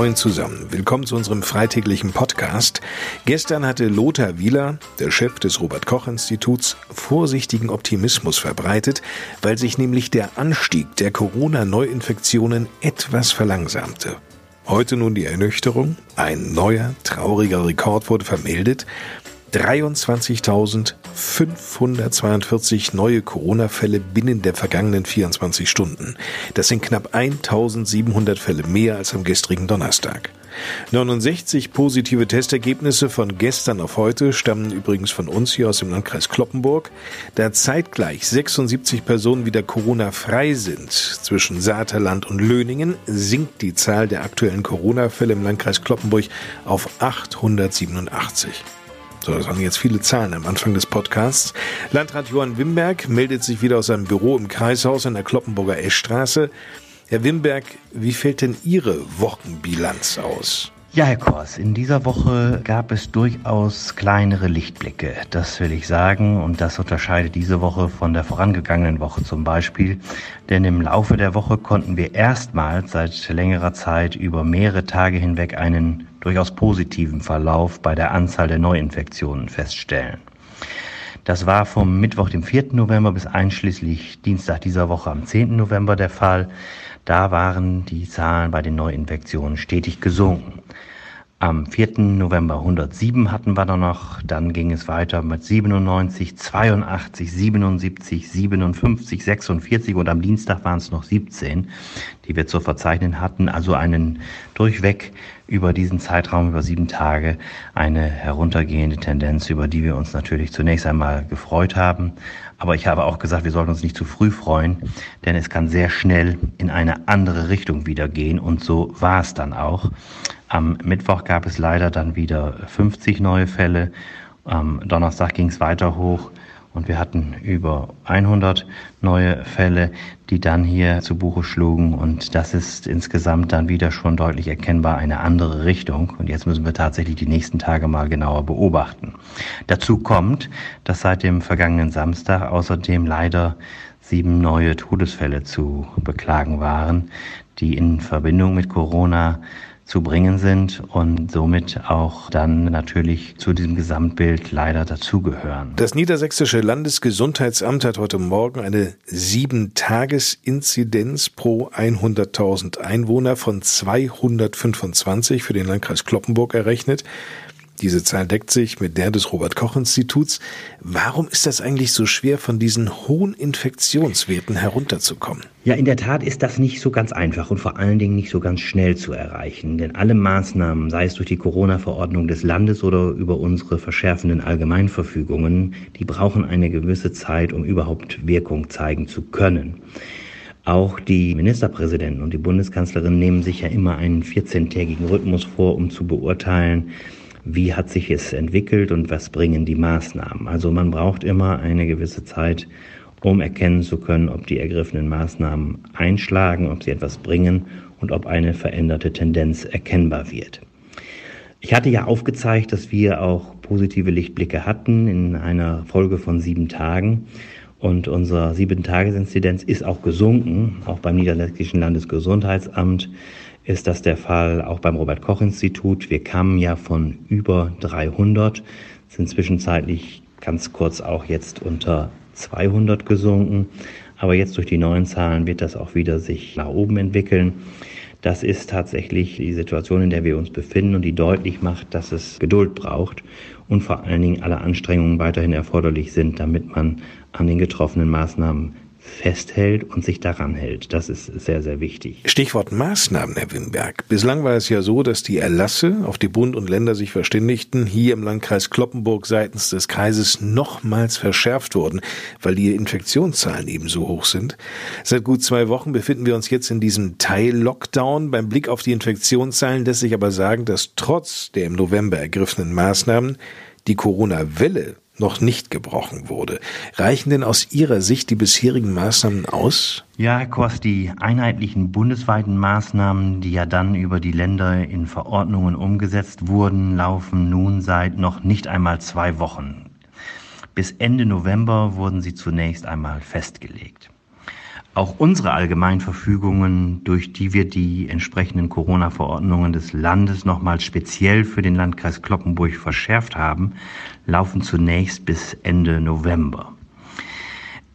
Moin zusammen. Willkommen zu unserem freitäglichen Podcast. Gestern hatte Lothar Wieler, der Chef des Robert Koch Instituts, vorsichtigen Optimismus verbreitet, weil sich nämlich der Anstieg der Corona-Neuinfektionen etwas verlangsamte. Heute nun die Ernüchterung. Ein neuer, trauriger Rekord wurde vermeldet. 23.542 neue Corona-Fälle binnen der vergangenen 24 Stunden. Das sind knapp 1.700 Fälle mehr als am gestrigen Donnerstag. 69 positive Testergebnisse von gestern auf heute stammen übrigens von uns hier aus dem Landkreis Kloppenburg. Da zeitgleich 76 Personen wieder Corona-frei sind zwischen Saterland und Löningen, sinkt die Zahl der aktuellen Corona-Fälle im Landkreis Kloppenburg auf 887. So, das waren jetzt viele Zahlen am Anfang des Podcasts. Landrat Johann Wimberg meldet sich wieder aus seinem Büro im Kreishaus in der Kloppenburger Eschstraße. Herr Wimberg, wie fällt denn Ihre Wochenbilanz aus? Ja, Herr Kors, in dieser Woche gab es durchaus kleinere Lichtblicke, das will ich sagen, und das unterscheidet diese Woche von der vorangegangenen Woche zum Beispiel, denn im Laufe der Woche konnten wir erstmals seit längerer Zeit über mehrere Tage hinweg einen durchaus positiven Verlauf bei der Anzahl der Neuinfektionen feststellen. Das war vom Mittwoch, dem 4. November bis einschließlich Dienstag dieser Woche am 10. November der Fall. Da waren die Zahlen bei den Neuinfektionen stetig gesunken. Am 4. November 107 hatten wir dann noch, dann ging es weiter mit 97, 82, 77, 57, 46 und am Dienstag waren es noch 17, die wir zu verzeichnen hatten. Also einen durchweg über diesen Zeitraum, über sieben Tage, eine heruntergehende Tendenz, über die wir uns natürlich zunächst einmal gefreut haben. Aber ich habe auch gesagt, wir sollten uns nicht zu früh freuen, denn es kann sehr schnell in eine andere Richtung wieder gehen und so war es dann auch. Am Mittwoch gab es leider dann wieder 50 neue Fälle. Am Donnerstag ging es weiter hoch und wir hatten über 100 neue Fälle, die dann hier zu Buche schlugen. Und das ist insgesamt dann wieder schon deutlich erkennbar eine andere Richtung. Und jetzt müssen wir tatsächlich die nächsten Tage mal genauer beobachten. Dazu kommt, dass seit dem vergangenen Samstag außerdem leider sieben neue Todesfälle zu beklagen waren, die in Verbindung mit Corona zu bringen sind und somit auch dann natürlich zu diesem Gesamtbild leider dazugehören. Das Niedersächsische Landesgesundheitsamt hat heute Morgen eine Sieben-Tages-Inzidenz pro 100.000 Einwohner von 225 für den Landkreis Kloppenburg errechnet. Diese Zahl deckt sich mit der des Robert Koch Instituts. Warum ist das eigentlich so schwer, von diesen hohen Infektionswerten herunterzukommen? Ja, in der Tat ist das nicht so ganz einfach und vor allen Dingen nicht so ganz schnell zu erreichen. Denn alle Maßnahmen, sei es durch die Corona-Verordnung des Landes oder über unsere verschärfenden Allgemeinverfügungen, die brauchen eine gewisse Zeit, um überhaupt Wirkung zeigen zu können. Auch die Ministerpräsidenten und die Bundeskanzlerin nehmen sich ja immer einen 14-tägigen Rhythmus vor, um zu beurteilen, wie hat sich es entwickelt und was bringen die Maßnahmen. Also man braucht immer eine gewisse Zeit, um erkennen zu können, ob die ergriffenen Maßnahmen einschlagen, ob sie etwas bringen und ob eine veränderte Tendenz erkennbar wird. Ich hatte ja aufgezeigt, dass wir auch positive Lichtblicke hatten in einer Folge von sieben Tagen. Und unsere Sieben-Tages-Inzidenz ist auch gesunken, auch beim Niederländischen Landesgesundheitsamt ist das der Fall auch beim Robert Koch Institut. Wir kamen ja von über 300, sind zwischenzeitlich ganz kurz auch jetzt unter 200 gesunken. Aber jetzt durch die neuen Zahlen wird das auch wieder sich nach oben entwickeln. Das ist tatsächlich die Situation, in der wir uns befinden und die deutlich macht, dass es Geduld braucht und vor allen Dingen alle Anstrengungen weiterhin erforderlich sind, damit man an den getroffenen Maßnahmen festhält und sich daran hält. Das ist sehr, sehr wichtig. Stichwort Maßnahmen, Herr Wimberg. Bislang war es ja so, dass die Erlasse, auf die Bund und Länder sich verständigten, hier im Landkreis Kloppenburg seitens des Kreises nochmals verschärft wurden, weil die Infektionszahlen eben so hoch sind. Seit gut zwei Wochen befinden wir uns jetzt in diesem Teil-Lockdown. Beim Blick auf die Infektionszahlen lässt sich aber sagen, dass trotz der im November ergriffenen Maßnahmen die Corona-Welle noch nicht gebrochen wurde. Reichen denn aus Ihrer Sicht die bisherigen Maßnahmen aus? Ja, Herr Kors, die einheitlichen bundesweiten Maßnahmen, die ja dann über die Länder in Verordnungen umgesetzt wurden, laufen nun seit noch nicht einmal zwei Wochen. Bis Ende November wurden sie zunächst einmal festgelegt. Auch unsere Allgemeinverfügungen, durch die wir die entsprechenden Corona-Verordnungen des Landes nochmal speziell für den Landkreis Kloppenburg verschärft haben, laufen zunächst bis Ende November.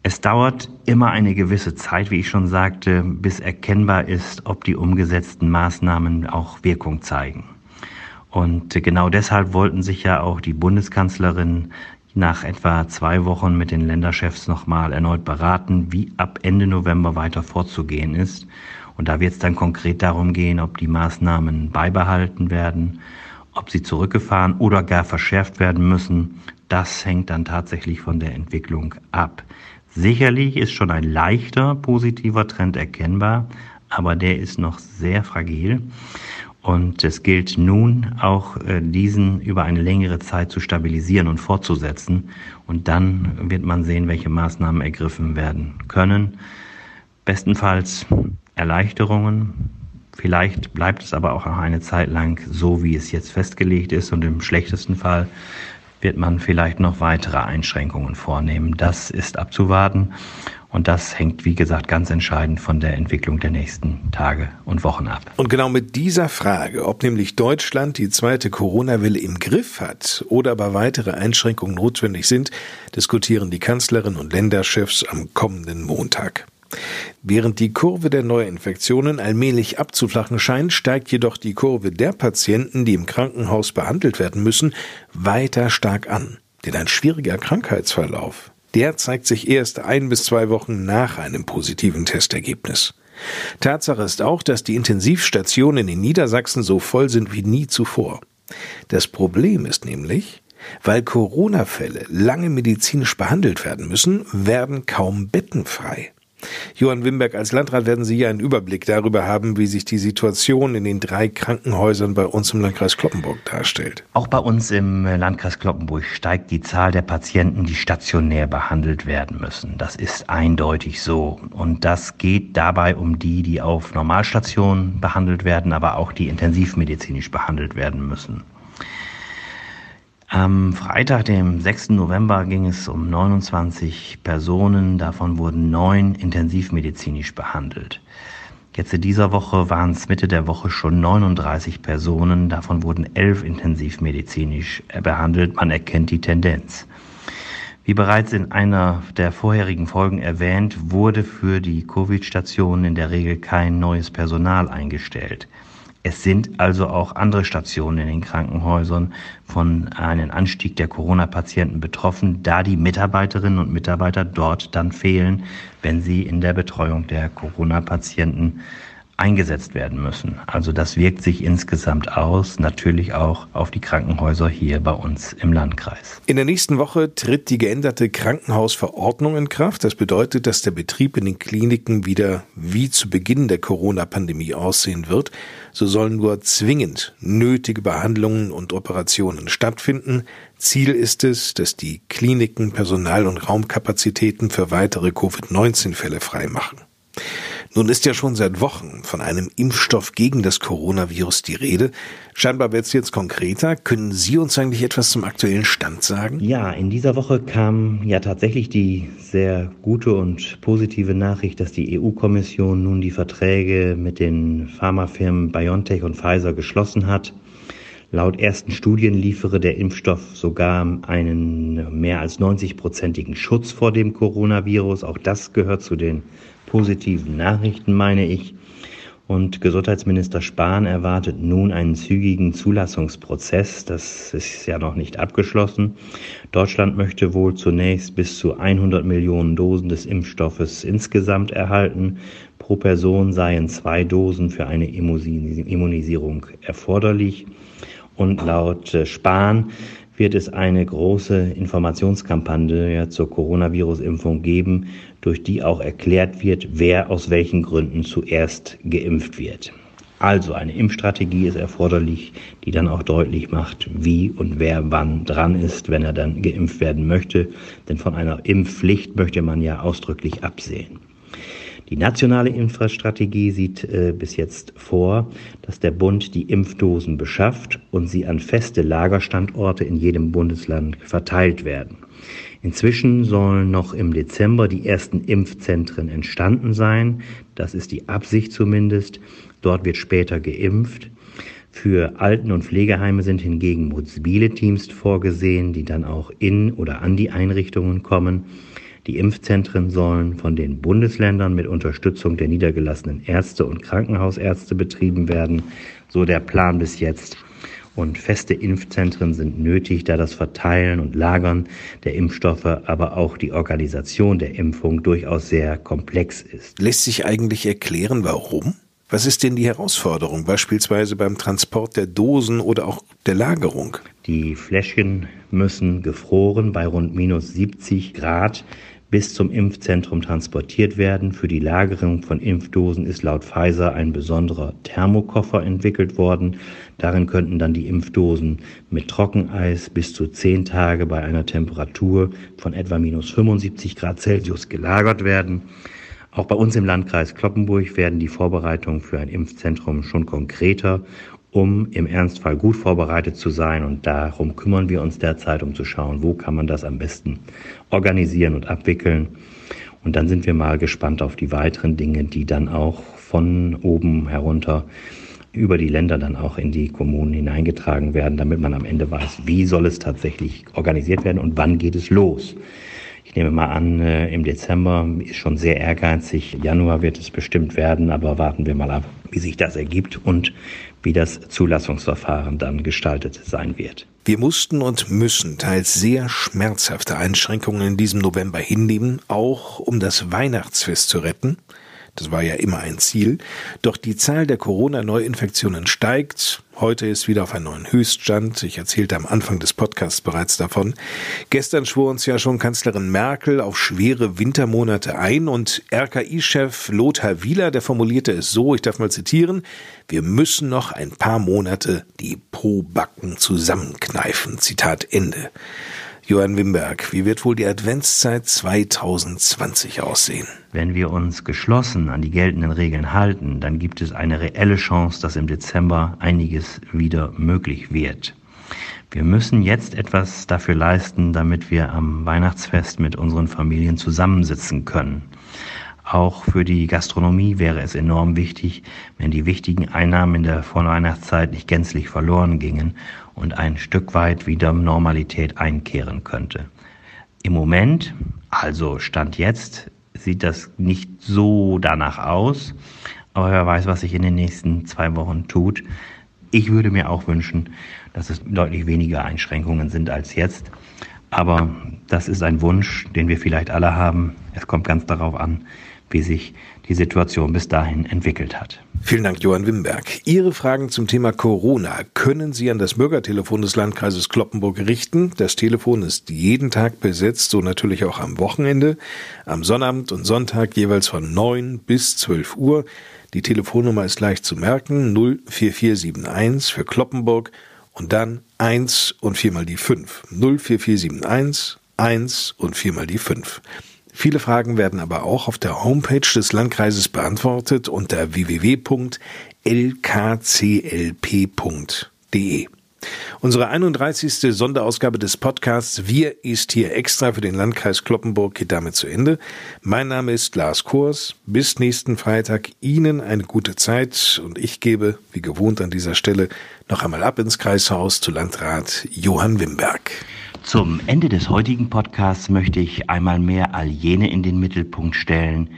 Es dauert immer eine gewisse Zeit, wie ich schon sagte, bis erkennbar ist, ob die umgesetzten Maßnahmen auch Wirkung zeigen. Und genau deshalb wollten sich ja auch die Bundeskanzlerin nach etwa zwei Wochen mit den Länderchefs nochmal erneut beraten, wie ab Ende November weiter vorzugehen ist. Und da wird es dann konkret darum gehen, ob die Maßnahmen beibehalten werden, ob sie zurückgefahren oder gar verschärft werden müssen. Das hängt dann tatsächlich von der Entwicklung ab. Sicherlich ist schon ein leichter positiver Trend erkennbar, aber der ist noch sehr fragil. Und es gilt nun auch äh, diesen über eine längere Zeit zu stabilisieren und fortzusetzen. Und dann wird man sehen, welche Maßnahmen ergriffen werden können. Bestenfalls Erleichterungen. Vielleicht bleibt es aber auch eine Zeit lang so, wie es jetzt festgelegt ist. Und im schlechtesten Fall wird man vielleicht noch weitere Einschränkungen vornehmen. Das ist abzuwarten. Und das hängt, wie gesagt, ganz entscheidend von der Entwicklung der nächsten Tage und Wochen ab. Und genau mit dieser Frage, ob nämlich Deutschland die zweite Corona-Welle im Griff hat oder aber weitere Einschränkungen notwendig sind, diskutieren die Kanzlerin und Länderchefs am kommenden Montag. Während die Kurve der Neuinfektionen allmählich abzuflachen scheint, steigt jedoch die Kurve der Patienten, die im Krankenhaus behandelt werden müssen, weiter stark an. Denn ein schwieriger Krankheitsverlauf der zeigt sich erst ein bis zwei Wochen nach einem positiven Testergebnis. Tatsache ist auch, dass die Intensivstationen in Niedersachsen so voll sind wie nie zuvor. Das Problem ist nämlich, weil Corona-Fälle lange medizinisch behandelt werden müssen, werden kaum Betten frei. Johann Wimberg, als Landrat werden Sie ja einen Überblick darüber haben, wie sich die Situation in den drei Krankenhäusern bei uns im Landkreis Kloppenburg darstellt. Auch bei uns im Landkreis Kloppenburg steigt die Zahl der Patienten, die stationär behandelt werden müssen. Das ist eindeutig so. Und das geht dabei um die, die auf Normalstationen behandelt werden, aber auch die intensivmedizinisch behandelt werden müssen. Am Freitag, dem 6. November, ging es um 29 Personen. Davon wurden neun intensivmedizinisch behandelt. Jetzt in dieser Woche waren es Mitte der Woche schon 39 Personen. Davon wurden elf intensivmedizinisch behandelt. Man erkennt die Tendenz. Wie bereits in einer der vorherigen Folgen erwähnt, wurde für die Covid-Stationen in der Regel kein neues Personal eingestellt. Es sind also auch andere Stationen in den Krankenhäusern von einem Anstieg der Corona-Patienten betroffen, da die Mitarbeiterinnen und Mitarbeiter dort dann fehlen, wenn sie in der Betreuung der Corona-Patienten eingesetzt werden müssen. Also das wirkt sich insgesamt aus, natürlich auch auf die Krankenhäuser hier bei uns im Landkreis. In der nächsten Woche tritt die geänderte Krankenhausverordnung in Kraft. Das bedeutet, dass der Betrieb in den Kliniken wieder wie zu Beginn der Corona-Pandemie aussehen wird. So sollen nur zwingend nötige Behandlungen und Operationen stattfinden. Ziel ist es, dass die Kliniken Personal- und Raumkapazitäten für weitere Covid-19-Fälle freimachen. Nun ist ja schon seit Wochen von einem Impfstoff gegen das Coronavirus die Rede. Scheinbar wird es jetzt konkreter. Können Sie uns eigentlich etwas zum aktuellen Stand sagen? Ja, in dieser Woche kam ja tatsächlich die sehr gute und positive Nachricht, dass die EU-Kommission nun die Verträge mit den Pharmafirmen BioNTech und Pfizer geschlossen hat. Laut ersten Studien liefere der Impfstoff sogar einen mehr als 90-prozentigen Schutz vor dem Coronavirus. Auch das gehört zu den positiven Nachrichten, meine ich. Und Gesundheitsminister Spahn erwartet nun einen zügigen Zulassungsprozess. Das ist ja noch nicht abgeschlossen. Deutschland möchte wohl zunächst bis zu 100 Millionen Dosen des Impfstoffes insgesamt erhalten. Pro Person seien zwei Dosen für eine Immunisierung erforderlich. Und laut äh, Spahn wird es eine große Informationskampagne zur Coronavirus-Impfung geben, durch die auch erklärt wird, wer aus welchen Gründen zuerst geimpft wird. Also eine Impfstrategie ist erforderlich, die dann auch deutlich macht, wie und wer wann dran ist, wenn er dann geimpft werden möchte. Denn von einer Impfpflicht möchte man ja ausdrücklich absehen. Die nationale Infrastrategie sieht äh, bis jetzt vor, dass der Bund die Impfdosen beschafft und sie an feste Lagerstandorte in jedem Bundesland verteilt werden. Inzwischen sollen noch im Dezember die ersten Impfzentren entstanden sein. Das ist die Absicht zumindest. Dort wird später geimpft. Für Alten- und Pflegeheime sind hingegen mobile Teams vorgesehen, die dann auch in oder an die Einrichtungen kommen. Die Impfzentren sollen von den Bundesländern mit Unterstützung der niedergelassenen Ärzte und Krankenhausärzte betrieben werden, so der Plan bis jetzt. Und feste Impfzentren sind nötig, da das Verteilen und Lagern der Impfstoffe, aber auch die Organisation der Impfung durchaus sehr komplex ist. Lässt sich eigentlich erklären, warum? Was ist denn die Herausforderung, beispielsweise beim Transport der Dosen oder auch der Lagerung? Die Fläschchen müssen gefroren bei rund minus 70 Grad bis zum Impfzentrum transportiert werden. Für die Lagerung von Impfdosen ist laut Pfizer ein besonderer Thermokoffer entwickelt worden. Darin könnten dann die Impfdosen mit Trockeneis bis zu zehn Tage bei einer Temperatur von etwa minus 75 Grad Celsius gelagert werden. Auch bei uns im Landkreis Kloppenburg werden die Vorbereitungen für ein Impfzentrum schon konkreter um im Ernstfall gut vorbereitet zu sein. Und darum kümmern wir uns derzeit, um zu schauen, wo kann man das am besten organisieren und abwickeln. Und dann sind wir mal gespannt auf die weiteren Dinge, die dann auch von oben herunter über die Länder dann auch in die Kommunen hineingetragen werden, damit man am Ende weiß, wie soll es tatsächlich organisiert werden und wann geht es los. Ich nehme mal an, äh, im Dezember ist schon sehr ehrgeizig. Januar wird es bestimmt werden, aber warten wir mal ab, wie sich das ergibt und wie das Zulassungsverfahren dann gestaltet sein wird. Wir mussten und müssen teils sehr schmerzhafte Einschränkungen in diesem November hinnehmen, auch um das Weihnachtsfest zu retten. Das war ja immer ein Ziel. Doch die Zahl der Corona-Neuinfektionen steigt. Heute ist wieder auf einen neuen Höchststand. Ich erzählte am Anfang des Podcasts bereits davon. Gestern schwor uns ja schon Kanzlerin Merkel auf schwere Wintermonate ein und RKI-Chef Lothar Wieler, der formulierte es so, ich darf mal zitieren, wir müssen noch ein paar Monate die Po-Backen zusammenkneifen. Zitat Ende. Johann Wimberg, wie wird wohl die Adventszeit 2020 aussehen? Wenn wir uns geschlossen an die geltenden Regeln halten, dann gibt es eine reelle Chance, dass im Dezember einiges wieder möglich wird. Wir müssen jetzt etwas dafür leisten, damit wir am Weihnachtsfest mit unseren Familien zusammensitzen können. Auch für die Gastronomie wäre es enorm wichtig, wenn die wichtigen Einnahmen in der Vorweihnachtszeit nicht gänzlich verloren gingen und ein Stück weit wieder Normalität einkehren könnte. Im Moment, also Stand jetzt, sieht das nicht so danach aus, aber wer weiß, was sich in den nächsten zwei Wochen tut. Ich würde mir auch wünschen, dass es deutlich weniger Einschränkungen sind als jetzt. Aber das ist ein Wunsch, den wir vielleicht alle haben. Es kommt ganz darauf an, wie sich die Situation bis dahin entwickelt hat. Vielen Dank, Johann Wimberg. Ihre Fragen zum Thema Corona können Sie an das Bürgertelefon des Landkreises Kloppenburg richten. Das Telefon ist jeden Tag besetzt, so natürlich auch am Wochenende, am Sonnabend und Sonntag jeweils von 9 bis 12 Uhr. Die Telefonnummer ist leicht zu merken, 04471 für Kloppenburg und dann 1 und viermal die 5. 04471 1 und viermal die 5. Viele Fragen werden aber auch auf der Homepage des Landkreises beantwortet unter www.lkclp.de. Unsere 31. Sonderausgabe des Podcasts Wir ist hier extra für den Landkreis Kloppenburg geht damit zu Ende. Mein Name ist Lars Kurs. Bis nächsten Freitag Ihnen eine gute Zeit und ich gebe, wie gewohnt an dieser Stelle, noch einmal ab ins Kreishaus zu Landrat Johann Wimberg. Zum Ende des heutigen Podcasts möchte ich einmal mehr all jene in den Mittelpunkt stellen,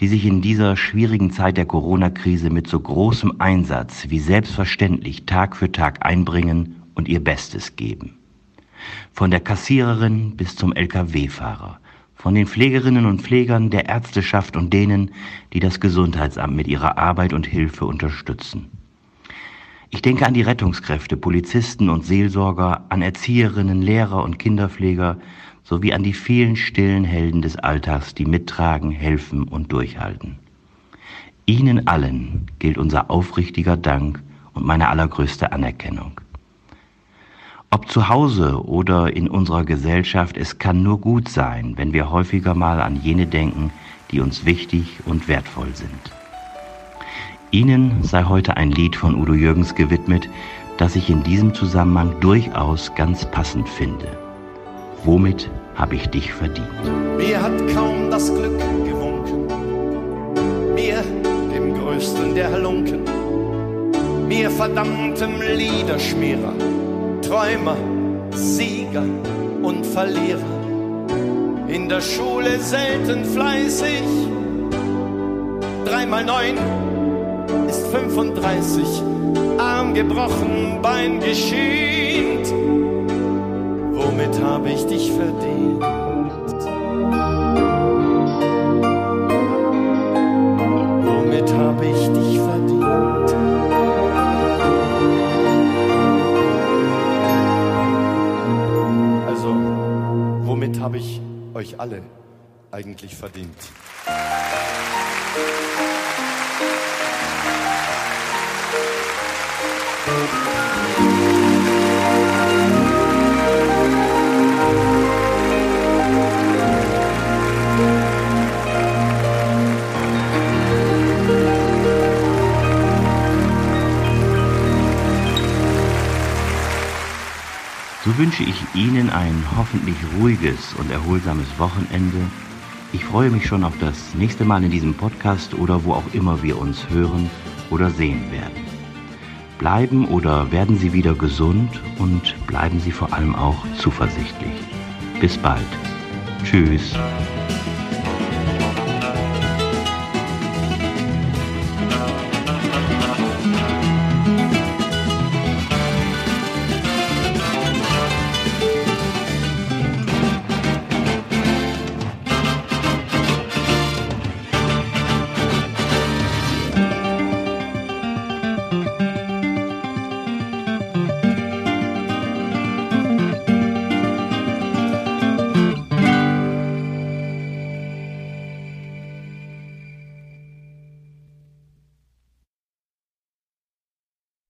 die sich in dieser schwierigen Zeit der Corona-Krise mit so großem Einsatz wie selbstverständlich Tag für Tag einbringen und ihr Bestes geben. Von der Kassiererin bis zum Lkw-Fahrer, von den Pflegerinnen und Pflegern der Ärzteschaft und denen, die das Gesundheitsamt mit ihrer Arbeit und Hilfe unterstützen. Ich denke an die Rettungskräfte, Polizisten und Seelsorger, an Erzieherinnen, Lehrer und Kinderpfleger sowie an die vielen stillen Helden des Alltags, die mittragen, helfen und durchhalten. Ihnen allen gilt unser aufrichtiger Dank und meine allergrößte Anerkennung. Ob zu Hause oder in unserer Gesellschaft, es kann nur gut sein, wenn wir häufiger mal an jene denken, die uns wichtig und wertvoll sind. Ihnen sei heute ein Lied von Udo Jürgens gewidmet, das ich in diesem Zusammenhang durchaus ganz passend finde. Womit habe ich dich verdient? Mir hat kaum das Glück gewunken, mir, dem größten der Halunken, mir verdammtem Liederschmierer, Träumer, Sieger und Verlierer. In der Schule selten fleißig, dreimal neun ist 35, Arm gebrochen, Bein geschient. Womit habe ich dich verdient? Womit habe ich dich verdient? Also, womit habe ich euch alle eigentlich verdient? So wünsche ich Ihnen ein hoffentlich ruhiges und erholsames Wochenende. Ich freue mich schon auf das nächste Mal in diesem Podcast oder wo auch immer wir uns hören oder sehen werden. Bleiben oder werden Sie wieder gesund und bleiben Sie vor allem auch zuversichtlich. Bis bald. Tschüss.